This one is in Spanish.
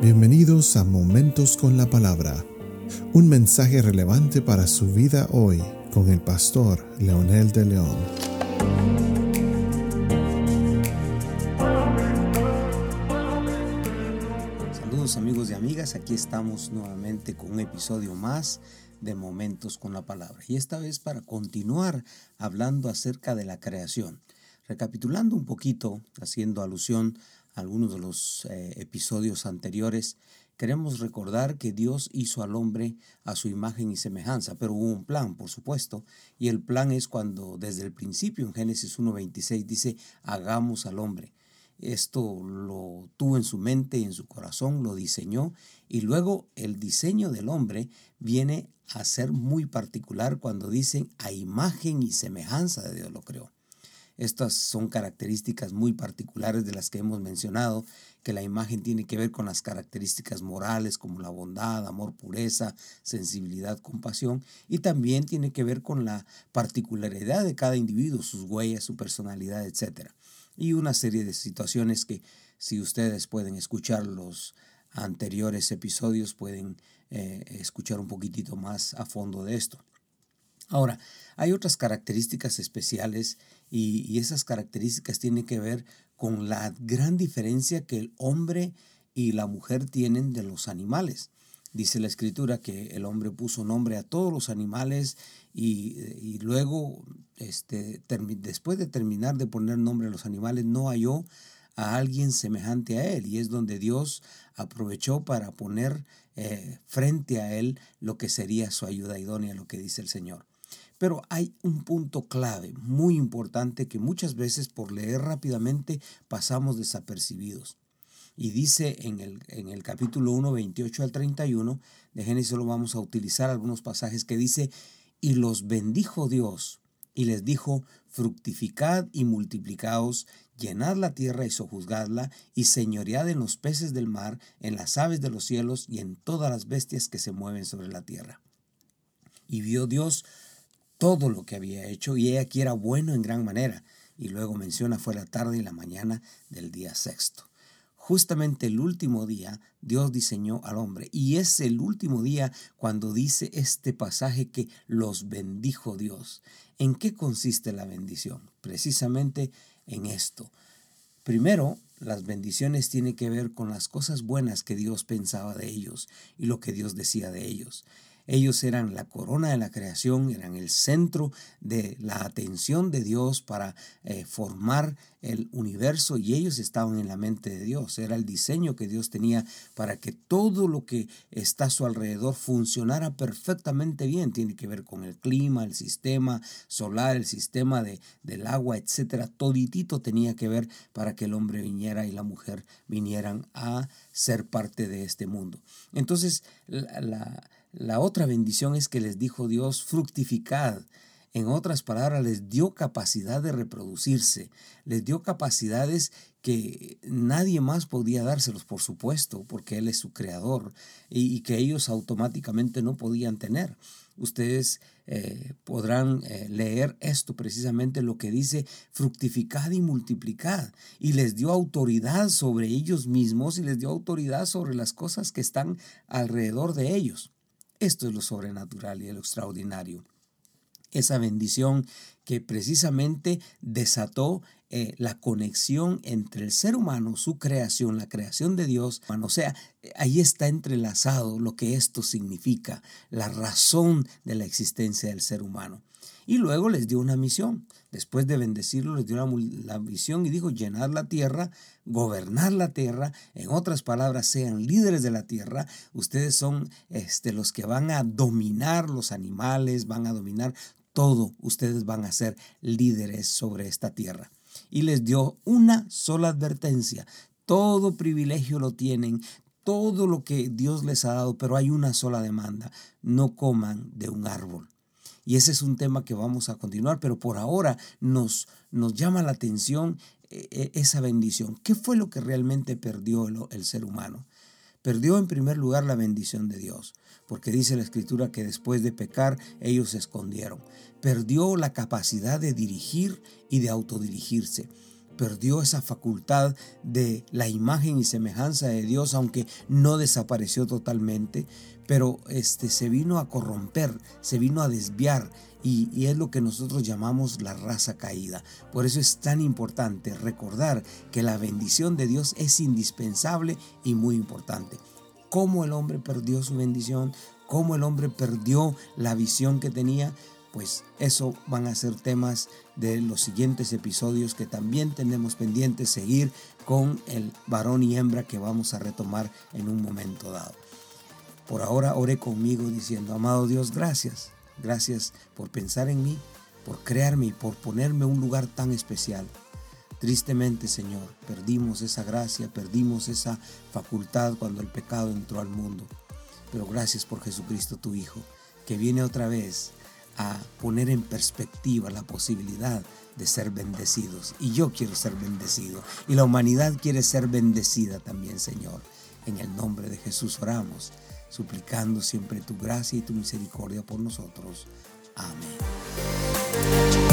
Bienvenidos a Momentos con la Palabra, un mensaje relevante para su vida hoy con el pastor Leonel de León. Saludos amigos y amigas, aquí estamos nuevamente con un episodio más de Momentos con la Palabra y esta vez para continuar hablando acerca de la creación. Recapitulando un poquito, haciendo alusión algunos de los eh, episodios anteriores, queremos recordar que Dios hizo al hombre a su imagen y semejanza, pero hubo un plan, por supuesto, y el plan es cuando desde el principio en Génesis 1.26 dice, hagamos al hombre. Esto lo tuvo en su mente y en su corazón, lo diseñó, y luego el diseño del hombre viene a ser muy particular cuando dicen a imagen y semejanza de Dios lo creó. Estas son características muy particulares de las que hemos mencionado, que la imagen tiene que ver con las características morales como la bondad, amor, pureza, sensibilidad, compasión, y también tiene que ver con la particularidad de cada individuo, sus huellas, su personalidad, etc. Y una serie de situaciones que si ustedes pueden escuchar los anteriores episodios, pueden eh, escuchar un poquitito más a fondo de esto. Ahora, hay otras características especiales y, esas características tienen que ver con la gran diferencia que el hombre y la mujer tienen de los animales. Dice la escritura que el hombre puso nombre a todos los animales y, luego, este, después de terminar de poner nombre a los animales, no halló a alguien semejante a él. Y es donde Dios aprovechó para poner eh, frente a él lo que sería su ayuda idónea, lo que dice el Señor. Pero hay un punto clave, muy importante, que muchas veces por leer rápidamente pasamos desapercibidos. Y dice en el, en el capítulo 1, 28 al 31 de Génesis, solo vamos a utilizar algunos pasajes que dice, y los bendijo Dios, y les dijo, fructificad y multiplicaos, llenad la tierra y sojuzgadla, y señoread en los peces del mar, en las aves de los cielos y en todas las bestias que se mueven sobre la tierra. Y vio Dios todo lo que había hecho y ella aquí era bueno en gran manera. Y luego menciona fue la tarde y la mañana del día sexto. Justamente el último día Dios diseñó al hombre y es el último día cuando dice este pasaje que los bendijo Dios. ¿En qué consiste la bendición? Precisamente en esto. Primero, las bendiciones tienen que ver con las cosas buenas que Dios pensaba de ellos y lo que Dios decía de ellos. Ellos eran la corona de la creación, eran el centro de la atención de Dios para eh, formar el universo y ellos estaban en la mente de Dios. Era el diseño que Dios tenía para que todo lo que está a su alrededor funcionara perfectamente bien. Tiene que ver con el clima, el sistema solar, el sistema de, del agua, etcétera. Toditito tenía que ver para que el hombre viniera y la mujer vinieran a ser parte de este mundo. Entonces, la la otra bendición es que les dijo Dios, fructificad. En otras palabras, les dio capacidad de reproducirse, les dio capacidades que nadie más podía dárselos, por supuesto, porque Él es su creador y, que ellos automáticamente no podían tener. Ustedes eh, podrán eh, leer esto precisamente lo que dice fructificad y multiplicad y les dio autoridad sobre ellos mismos y les dio autoridad sobre las cosas que están alrededor de ellos. Esto es lo sobrenatural y lo extraordinario. Esa bendición que precisamente desató eh, la conexión entre el ser humano, su creación, la creación de Dios. O sea, ahí está entrelazado lo que esto significa, la razón de la existencia del ser humano. Y luego les dio una misión. Después de bendecirlo, les dio la, la misión y dijo, llenar la tierra, gobernar la tierra. En otras palabras, sean líderes de la tierra. Ustedes son este, los que van a dominar los animales, van a dominar todo. Ustedes van a ser líderes sobre esta tierra. Y les dio una sola advertencia. Todo privilegio lo tienen, todo lo que Dios les ha dado, pero hay una sola demanda. No coman de un árbol. Y ese es un tema que vamos a continuar, pero por ahora nos, nos llama la atención eh, eh, esa bendición. ¿Qué fue lo que realmente perdió el, ser humano? Perdió en primer lugar la bendición de Dios, porque dice la escritura que después de pecar ellos se escondieron. Perdió la capacidad de dirigir y de autodirigirse perdió esa facultad de la imagen y semejanza de Dios, aunque no desapareció totalmente, pero este, se vino a corromper, se vino a desviar y, y, es lo que nosotros llamamos la raza caída. Por eso es tan importante recordar que la bendición de Dios es indispensable y muy importante. ¿Cómo el hombre perdió su bendición? ¿Cómo el hombre perdió la visión que tenía? Pues eso van a ser temas de los siguientes episodios que también tenemos pendientes seguir con el varón y hembra que vamos a retomar en un momento dado. Por ahora ore conmigo diciendo, amado Dios, gracias, gracias por pensar en mí, por crearme y por ponerme un lugar tan especial. Tristemente, Señor, perdimos esa gracia, perdimos esa facultad cuando el pecado entró al mundo. Pero gracias por Jesucristo, tu Hijo, que viene otra vez a poner en perspectiva la posibilidad de ser bendecidos. Y yo quiero ser bendecido. Y la humanidad quiere ser bendecida también, Señor. En el nombre de Jesús oramos, suplicando siempre tu gracia y tu misericordia por nosotros. Amén.